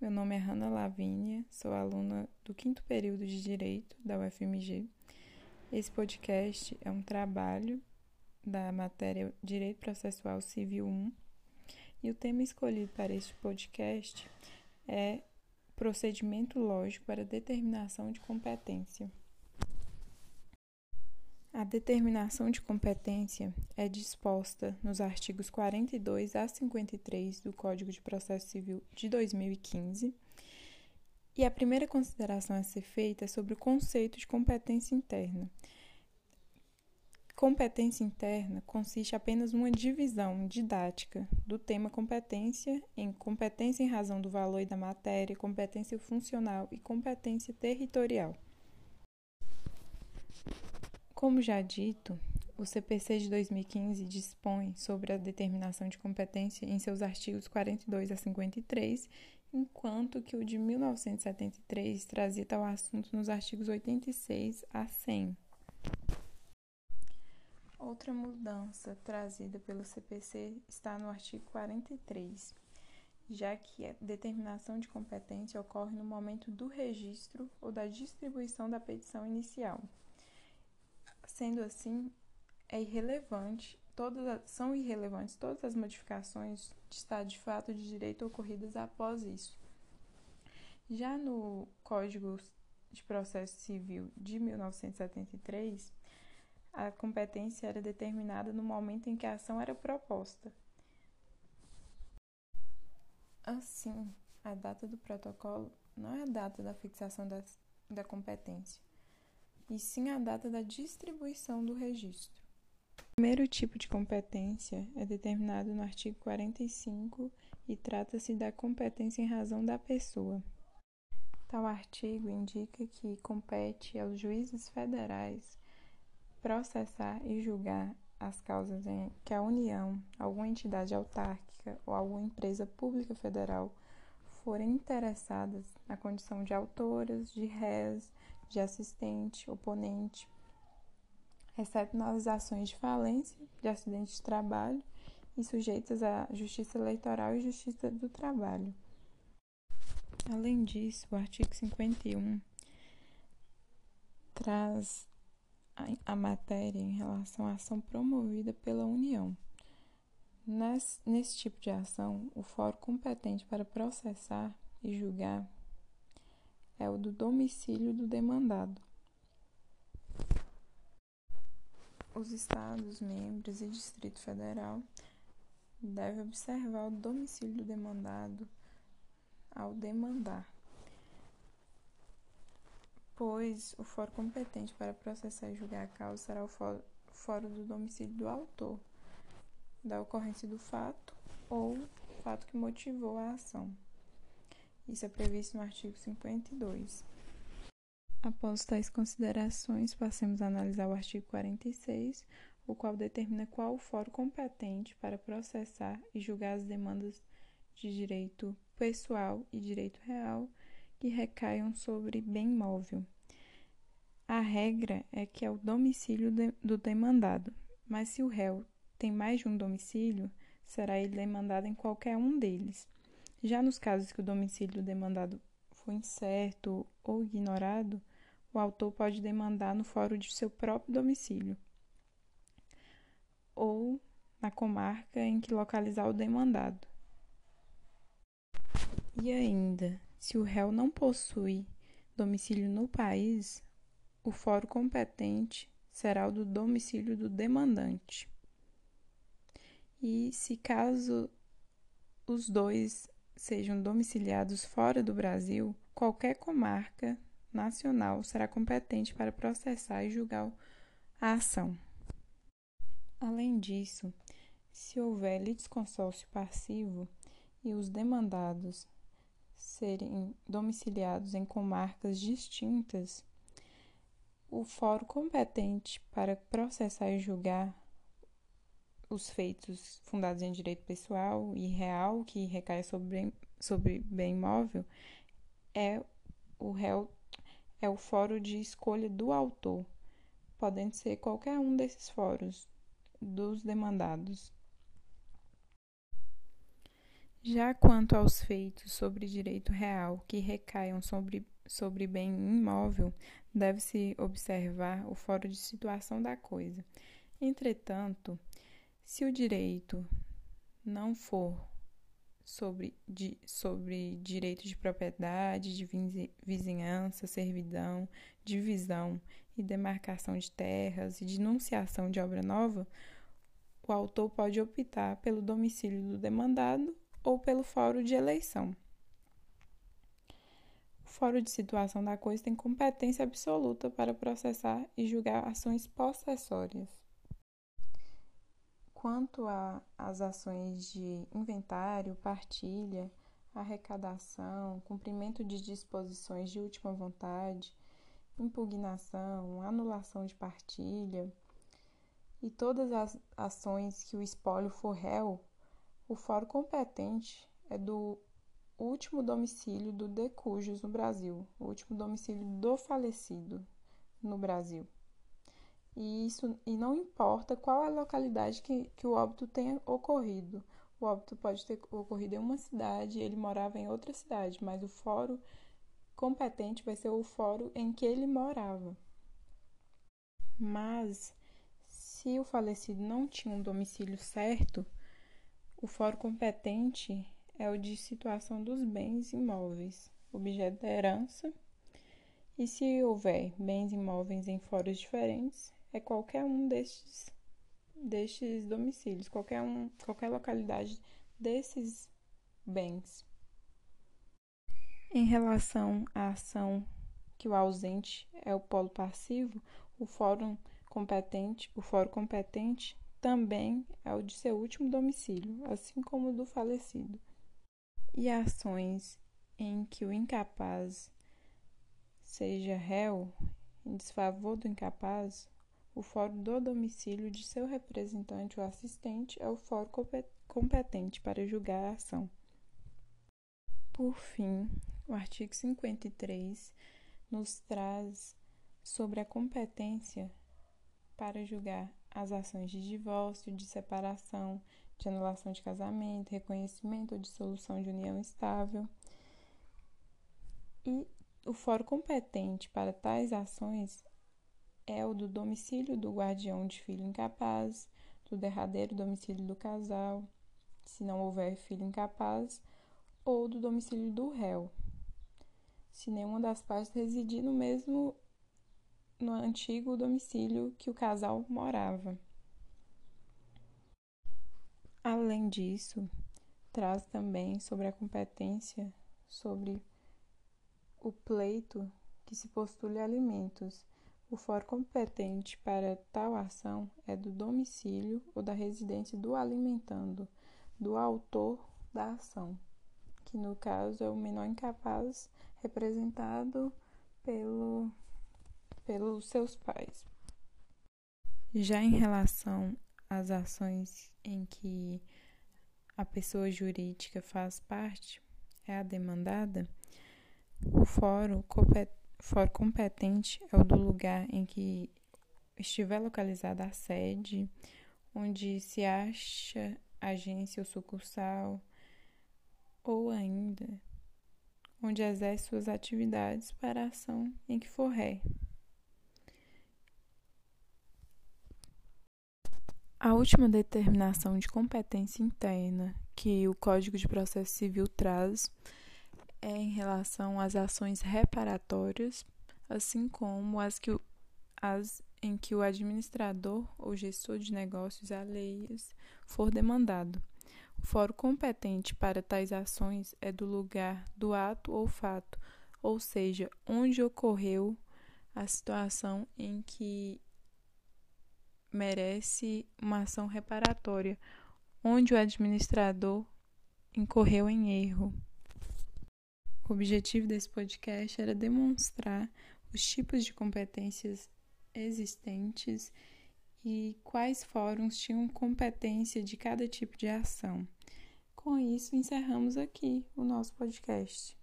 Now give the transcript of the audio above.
Meu nome é Hanna Lavínia, sou aluna do quinto período de Direito da UFMG. Esse podcast é um trabalho da matéria Direito Processual Civil 1 e o tema escolhido para este podcast é Procedimento Lógico para Determinação de Competência. A determinação de competência é disposta nos artigos 42 a 53 do Código de Processo Civil de 2015. E a primeira consideração a ser feita é sobre o conceito de competência interna. Competência interna consiste apenas numa divisão didática do tema competência em competência em razão do valor e da matéria, competência funcional e competência territorial. Como já dito, o CPC de 2015 dispõe sobre a determinação de competência em seus artigos 42 a 53, enquanto que o de 1973 trazia tal assunto nos artigos 86 a 100. Outra mudança trazida pelo CPC está no artigo 43, já que a determinação de competência ocorre no momento do registro ou da distribuição da petição inicial. Sendo assim, é irrelevante, todas são irrelevantes todas as modificações de estado de fato de direito ocorridas após isso. Já no Código de Processo Civil de 1973, a competência era determinada no momento em que a ação era proposta. Assim, a data do protocolo não é a data da fixação das, da competência, e sim a data da distribuição do registro. O primeiro tipo de competência é determinado no artigo 45 e trata-se da competência em razão da pessoa. Tal artigo indica que compete aos juízes federais processar e julgar as causas em que a União, alguma entidade autárquica ou alguma empresa pública federal forem interessadas na condição de autoras, de réis, de assistente, oponente, exceto nas ações de falência, de acidente de trabalho e sujeitas à justiça eleitoral e justiça do trabalho. Além disso, o artigo 51 traz a, matéria em relação à ação promovida pela União. Nesse, nesse tipo de ação, o fórum competente para processar e julgar é o do domicílio do demandado. Os Estados, membros e Distrito Federal devem observar o domicílio do demandado ao demandar, pois o fórum competente para processar e julgar a causa será o fórum do domicílio do autor da ocorrência do fato ou fato que motivou a ação. Isso é previsto no artigo 52. Após tais considerações, passemos a analisar o artigo 46, o qual determina qual o fórum competente para processar e julgar as demandas de direito pessoal e direito real que recaiam sobre bem móvel. A regra é que é o domicílio do demandado, mas se o réu tem mais de um domicílio, será ele demandado em qualquer um deles. Já nos casos que o domicílio demandado for incerto ou ignorado, o autor pode demandar no fórum de seu próprio domicílio ou na comarca em que localizar o demandado. E ainda, se o réu não possui domicílio no país, o fórum competente será o do domicílio do demandante. E se caso os dois sejam domiciliados fora do Brasil, qualquer comarca nacional será competente para processar e julgar a ação. Além disso, se houver litisconsórcio passivo e os demandados serem domiciliados em comarcas distintas, o fórum competente para processar e julgar os feitos fundados em direito pessoal e real que recai sobre, sobre bem imóvel é o réu é o fórum de escolha do autor, podendo ser qualquer um desses fóruns dos demandados. Já quanto aos feitos sobre direito real que recaiam sobre, sobre bem imóvel, deve-se observar o fórum de situação da coisa. Entretanto, se o direito não for sobre, de, sobre direito de propriedade, de vizinhança, servidão, divisão e demarcação de terras e denunciação de obra nova, o autor pode optar pelo domicílio do demandado ou pelo fórum de eleição. O fórum de situação da coisa tem competência absoluta para processar e julgar ações possessórias. Quanto às ações de inventário, partilha, arrecadação, cumprimento de disposições de última vontade, impugnação, anulação de partilha e todas as ações que o espólio for réu, o fórum competente é do último domicílio do decujus no Brasil, o último domicílio do falecido no Brasil. E isso e não importa qual a localidade que, que o óbito tenha ocorrido. O óbito pode ter ocorrido em uma cidade, ele morava em outra cidade, mas o fórum competente vai ser o fórum em que ele morava. Mas se o falecido não tinha um domicílio certo, o fórum competente é o de situação dos bens imóveis, objeto da herança. E se houver bens imóveis em fóruns diferentes, é qualquer um destes, destes domicílios, qualquer, um, qualquer localidade desses bens. Em relação à ação que o ausente é o polo passivo, o fórum competente, o fórum competente também é o de seu último domicílio, assim como o do falecido. E ações em que o incapaz seja réu em desfavor do incapaz, o fórum do domicílio de seu representante ou assistente é o fórum competente para julgar a ação. Por fim, o artigo 53 nos traz sobre a competência para julgar as ações de divórcio, de separação, de anulação de casamento, reconhecimento ou dissolução de união estável. E o fórum competente para tais ações é o do domicílio do guardião de filho incapaz, do derradeiro domicílio do casal, se não houver filho incapaz, ou do domicílio do réu, se nenhuma das partes residir no mesmo no antigo domicílio que o casal morava. Além disso, traz também sobre a competência sobre o pleito que se postule alimentos o fórum competente para tal ação é do domicílio ou da residência do alimentando, do autor da ação, que no caso é o menor incapaz representado pelo, pelos seus pais. Já em relação às ações em que a pessoa jurídica faz parte, é a demandada, o fórum competente fórum competente é o do lugar em que estiver localizada a sede, onde se acha agência ou sucursal, ou ainda onde exerce suas atividades para a ação em que for ré. A última determinação de competência interna que o Código de Processo Civil traz é em relação às ações reparatórias, assim como as, que, as em que o administrador ou gestor de negócios alheios for demandado. O fórum competente para tais ações é do lugar do ato ou fato, ou seja, onde ocorreu a situação em que merece uma ação reparatória, onde o administrador incorreu em erro. O objetivo desse podcast era demonstrar os tipos de competências existentes e quais fóruns tinham competência de cada tipo de ação. Com isso, encerramos aqui o nosso podcast.